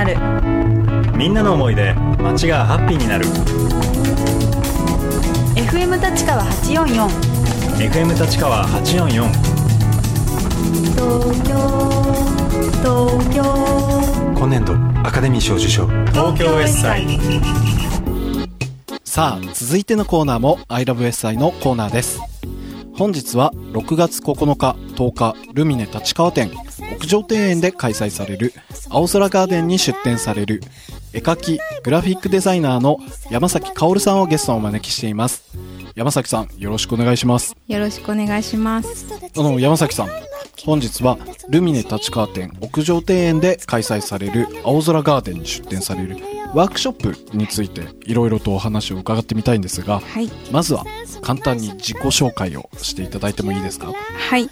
なる。みんなの思いで街がハッピーになる。FM 立川844 FM 立川844東京東京。今年度アカデミー賞受賞。東京エッサイ。さあ、続いてのコーナーも I love エッサイのコーナーです。本日は6月9日、10日、ルミネ立川店、屋上庭園で開催される青空ガーデンに出展される絵描き、グラフィックデザイナーの山崎薫さんをゲストにお招きしています。山崎さん、よろしくお願いします。よろしくお願いします。あの、山崎さん、本日はルミネ立川店屋上庭園で開催される青空ガーデンに出展されるワークショップについていろいろとお話を伺ってみたいんですが、はい。まずは簡単に自己紹介をしていただいてもいいですか？はい。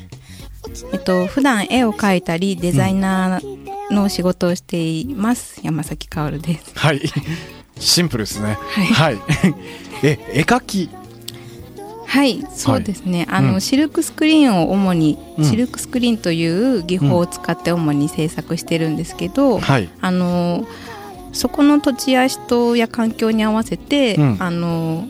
えっと、普段絵を描いたり、デザイナーの仕事をしています。山崎かおるです。はい。シンプルですね。はいはい。え、絵描き？はい、そうですね。あの、うんシルクスクリーンを主に、うんシルクスクリーンという技法を使って主に制作してるんですけど、はい。あの、そこの土地や人や環境に合わせて、うんあの、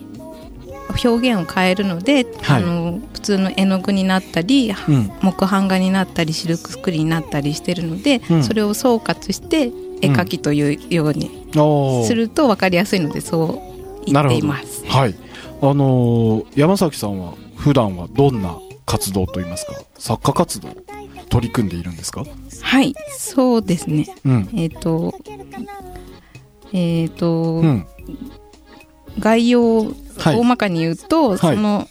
表現を変えるので、はいあの普通の絵の具になったり、うん。木版画になったりシルクスクリーンになったりしてるので、うんそれを総括して絵描きというようにすると分かりやすいのでそう言っています。はい。あのー山崎さんは普段はどんな活動といいますか、作家活動取り組んでいるんですか？はい、そうですね。うん。えっ、と、えっ、と、うん。概要をはい大まかに言うと、その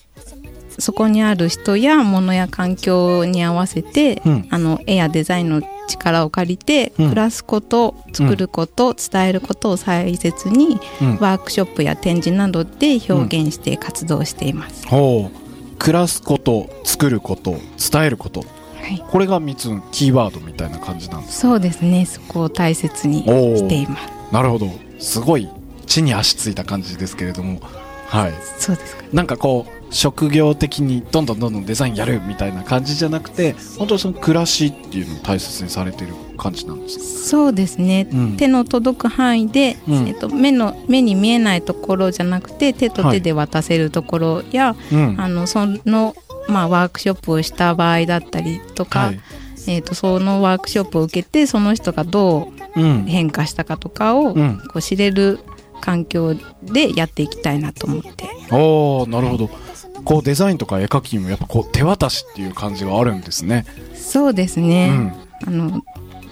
そこにある人や物や環境に合わせて、うんあの絵やデザインの力を借りて、うん暮らすこと作ること、伝えることを大切に、うん。ワークショップや展示などで表現して活動しています。暮らすこと、作ること、伝えること。はい、これが3つのキーワードみたいな感じなんですそうですね。そこを大切にしています。なるほど。すごい地に足ついた感じですけれども。はい。そうですか。なんかこう、職業的にどんどんどんどんデザインやるみたいな感じじゃなくて、本当にその暮らしっていうのを大切にされてる感じなんですか？そうですね。うん手の届く範囲で、うんえっと目の目に見えないところじゃなくて手と手で渡せるところや、うん。あのそのまあワークショップをした場合だったりとか、はい。えっとそのワークショップを受けてその人がどううん。変化したかとかを、うんこう知れる環境でやっていきたいなと思って。おー、なるほど。こうデザインとか絵描きにもやっぱこう手渡しっていう感じがあるんですね。そうですうね。ん。あの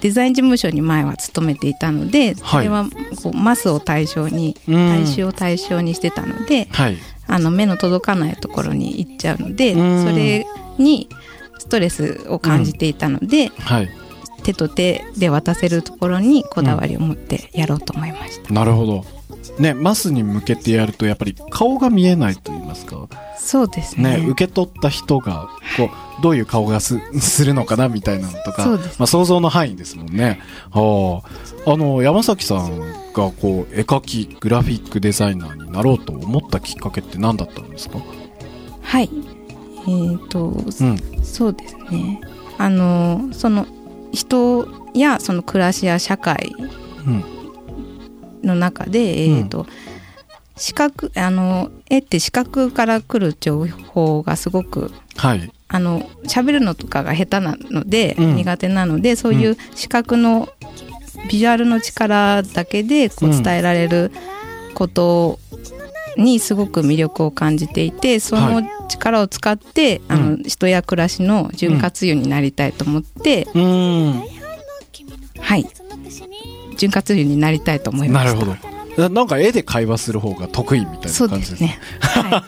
デザイン事務所に前は勤めていたので、それはこうマスを対象に、うん大衆を対象にしてたので、はい。あの目の届かないところに行っちゃうので、うんそれにストレスを感じていたので、はい。手と手で渡せるところにこだわりを持ってやろうと思いました。なるほど。ね、マスに向けてやるとやっぱり顔が見えないと言いますか。そうですね。ね、受け取った人が、こう、どういう顔がす、するのかなみたいなのとか、まあ想像の範囲ですもんね。はあ。あの、山崎さんがこう、絵描き、グラフィックデザイナーになろうと思ったきっかけって何だったんですか？はい。えっ、と、うん。そうですね。あのその人やその暮らしや社会うん。の中で、えっ、と、視覚あの絵って視覚から来る情報がすごくはい。あの喋るのとかが下手なので、うん。苦手なのでそういう視覚のビジュアルの力だけでこううん。伝えられることにすごく魅力を感じていてその力を使って、あの人や暮らしの潤滑油になりたいと思って、うーん。はい。潤滑油になりたいと思いました。なるほど。ななんか絵で会話する方が得意みたいな感じですね。ですね、は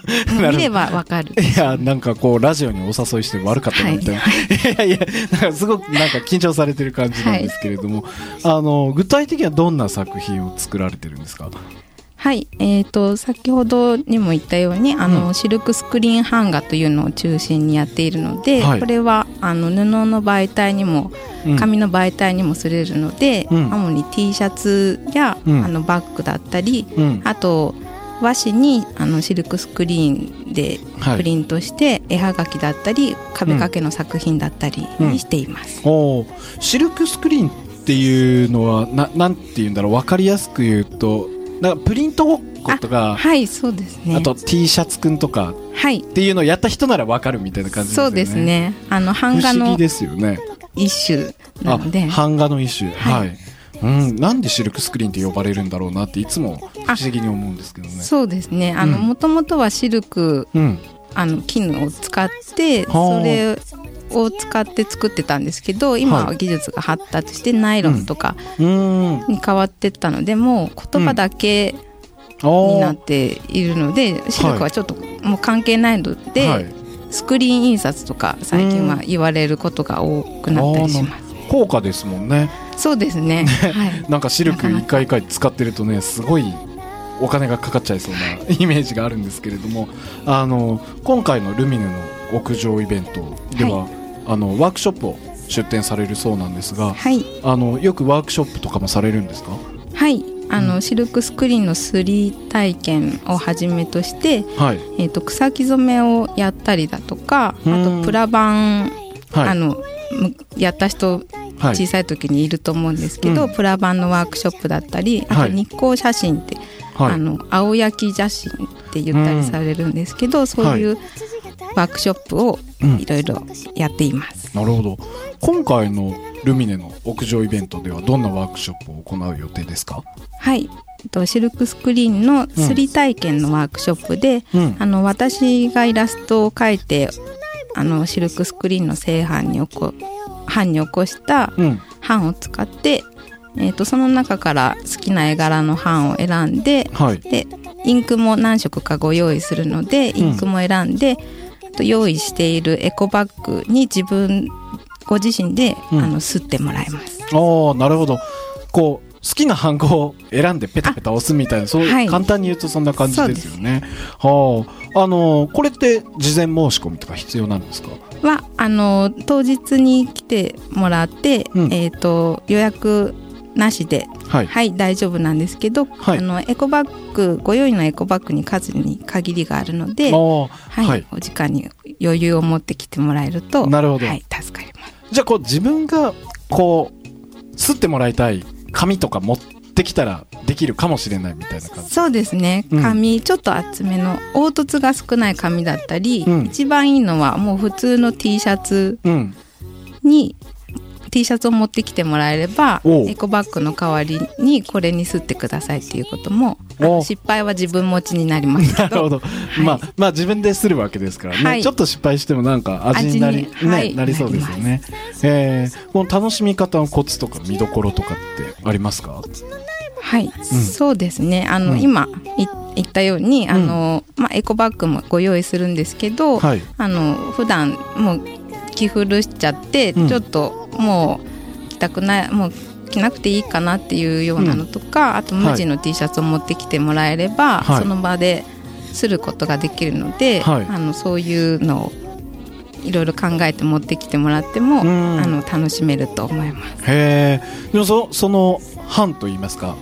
い、見ればわかる。いや、なんかこう、ラジオにお誘いして悪かったなみたいな。い、やいや、なんかすごくなんか緊張されてる感じなんですけれども、あの、具体的にはどんな作品を作られてるんですか？はい、えー、と先ほどにも言ったようにあの、うん。シルクスクリーン版画というのを中心にやっているので、はい。これはあの布の媒体にもうん。紙の媒体にもすれるので、うん。主に T シャツや、うん。あのバッグだったりうん。あと和紙にあのシルクスクリーンではい。プリントして、絵はがきだったり壁掛けの作品だったりにしています。シルクスクリーンっっていうのはななんて言うんだろう。分かりやすく言うとなんかプリントごっことかはいそうですね。あと T シャツくんとかはい。っていうのをやった人なら分かるみたいな感じですよね。そうですね。あの不版画のですよね。一種なので。あ版画の一種。は、はい。いうん、なんでシルクスクリーンって呼ばれるんだろうなっていつも不思議に思うんですけどね。そうですね。あのうん。もともとはシルクうん。あの絹を使ってはあ。それを使って作ってたんですけど今はは技術が発達してナイロンとかうん。に変わってったのでもう言葉だけあになっーているのでシルクはちょっともう関係ないので、はい、スクリーン印刷とか最近は言われることが多くなったりします。高価ですもんね。そうですね。はい。なんかシルク一回一回使ってるとねすごいお金がかかっちゃいそうなイメージがあるんですけれどもあの今回のルミネの屋上イベントでは、あのワークショップを出展されるそうなんですがはい。あのよくワークショップとかもされるんですか？はい。あの、うんシルクスクリーンの 3D 体験をはじめとして、はい。えっ、と草木染めをやったりだとか、あうん。とプラ板、はい。あのむやった人はい。小さい時にいると思うんですけど、うん。プラ板のワークショップだったり、あはい。と日光写真って、はい。あの青焼き写真って言ったりされるんですけど、そういうワークショップをうん。いろいろやっています。なるほど。今回のルミネの屋上イベントではどんなワークショップを行う予定ですか？はい。とシルクスクリーンのすり体験のワークショップで、うん。あの私がイラストを描いてあのシルクスクリーンの製版に起こ版に起こしたうん。版を使って、えっとその中から好きな絵柄の版を選んではい。でインクも何色かご用意するのでインクも選んで、あと用意しているエコバッグに自分ご自身で、うん。あの吸ってもらいます。ああなるほど。こう好きなハンコを選んでペタペタ押すみたいなそう、はい。簡単に言うとそんな感じですよね。はあ。あのーこれって事前申し込みとか必要なんですか？はあの当日に来てもらって、うん。えっ、と予約なしではい。はい大丈夫なんですけど、はい。あのエコバッグご用意のエコバッグに数に限りがあるので、あはあはい。お時間に余裕を持ってきてもらえるとなるほど。はい、助かります。じゃあこう自分がこう吸ってもらいたい紙とか持ってきたらできるかもしれないみたいな感じ。そうですね。うん。紙、ちょっと厚めの凹凸が少ない紙だったり、うん。一番いいのはもう普通の T シャツうん。に T シャツを持ってきてもらえればエコバッグの代わりにこれに吸ってくださいっていうことも失敗は自分持ちになります なるほど、い。まあまあ自分でするわけですからね、はい。ちょっと失敗してもなんか味になり味にはい。ね、なりそうですよね。えー、この楽しみ方のコツとか見どころとかってありますか？はい、そうですね。あの、うん。今い言ったようにあの、まあ、エコバッグもご用意するんですけど、はい。あの普段もう着古しちゃって、うん。ちょっともう着たくないもう着なくていいかなっていうようなのとか、あと無地の T シャツを持ってきてもらえれば、はい。その場ですることができるので、はい。あのそういうのをいろいろ考えて持ってきてもらっても、うん。あの楽しめると思います。へえでもそその版といいますか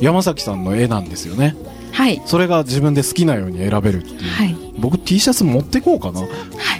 山崎さんの絵なんですよねはい、それが自分で好きなように選べるっていう、はい、僕 T シャツ持ってこうかな、は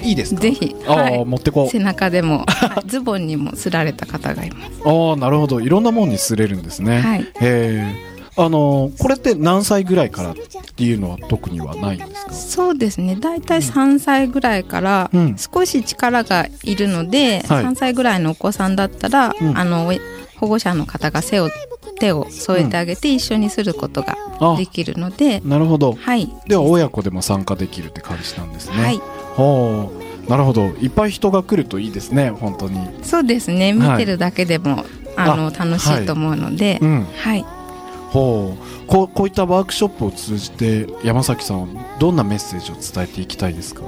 い。いですか？ぜひ、ああ、はい、持ってこう。背中でも、はいズボンにもすられた方がいます。ああなるほど。いろんなもんに擦れるんですね、はい。へえあのこれって何歳ぐらいからっていうのは特にはないんですか？そうですね。大体3歳ぐらいからうん。少し力がいるので、はい。3歳ぐらいのお子さんだったら、うん。あの保護者の方が背を手を添えてあげて一緒にすることがあ。できるので、なるほど。はい。では親子でも参加できるって感じなんですね。はい。ほう。なるほど。いっぱい人が来るといいですね本当に。そうですね。見てるだけでも、あのあ楽しいと思うので、うん。はい。ほう。こうこういったワークショップを通じて山崎さんはどんなメッセージを伝えていきたいですか？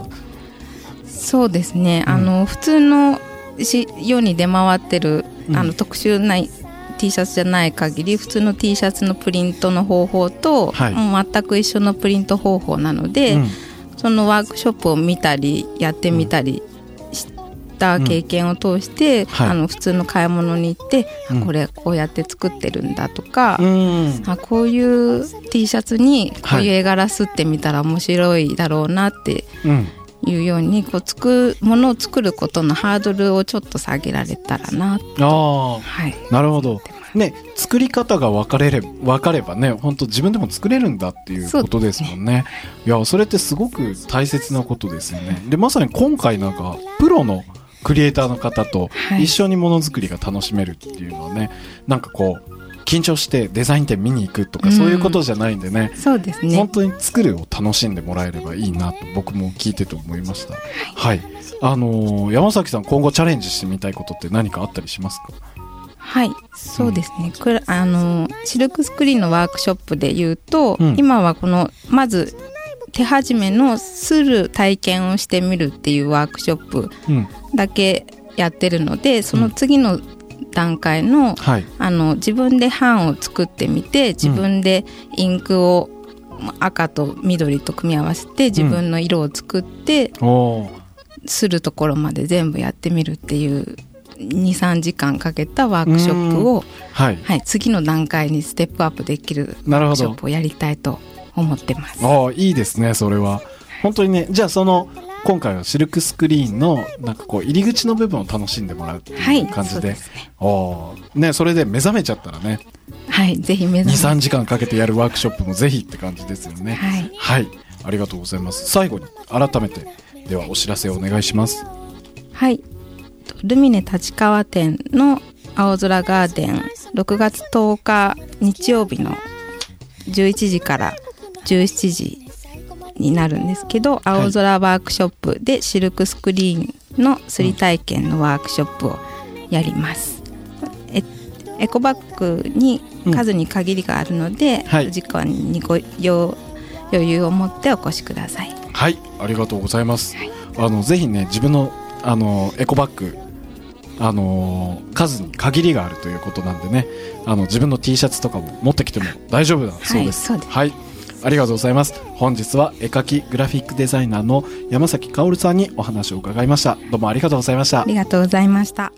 そうですね、うん。あの普通のし世に出回ってる、うん。あの特殊な T シャツじゃない限り普通の T シャツのプリントの方法と、はい。もう全く一緒のプリント方法なので、うん。そのワークショップを見たりやってみたりした経験を通して、はい。あの普通の買い物に行って、あうん。これこうやって作ってるんだとか、うん。あこういう T シャツにこはいうい。う絵柄すってみたら面白いだろうなってうんいうようにこうつくものを作ることのハードルをちょっと下げられたらなああはい。なるほど。ね作り方が分かれれ分かればね本当自分でも作れるんだっていうことですもんね。いやそれってすごく大切なことですよね。でまさに今回なんかプロのクリエイターの方とはい。一緒にものづくりが楽しめるっていうのはね、なんかこう緊張してデザイン展見に行くとかうん。そういうことじゃないんでね、そうですね。本当に作るを楽しんでもらえればいいなと僕も聞いてて思いました。はい、あのー山崎さん今後チャレンジしてみたいことって何かあったりしますか？はい。そうですね、くらあのシルクスクリーンのワークショップで言うと、うん。今はこのまず手始めのする体験をしてみるっていうワークショップうん。だけやってるのでその次の段階の,、はい。あの自分で版を作ってみて自分でインクを赤と緑と組み合わせて自分の色を作って、するところまで全部やってみるっていう23時間かけたワークショップを、はい。はい、次の段階にステップアップできるなるほど。ワークショップをやりたいと思ってます。ああいいですねそれは。本当にねじゃあその今回はシルクスクリーンのなんかこう入り口の部分を楽しんでもらうってはいいう感じで,、そうですね。ねそれで目覚めちゃったらね。はい、ぜひ目指して。23時間かけてやるワークショップもぜひって感じですよね。はい、はい。ありがとうございます。最後に改めてではお知らせをお願いします。はい、ルミネ立川店の青空ガーデン6月10日日曜日の11時から17時になるんですけど青空ワークショップでシルクスクリーンのすり体験のワークショップをやります。えエコバッグに数に限りがあるので、はい。お時間にご用余裕を持ってお越しください。はい。ありがとうございます、あのぜひね自分のあのエコバッグあのー数に限りがあるということなんでねあの自分の T シャツとかも持ってきても大丈夫だそうです。そうです。はいありがとうございます。本日は絵描きグラフィックデザイナーの山崎薫さんにお話を伺いました。どうもありがとうございました。ありがとうございました。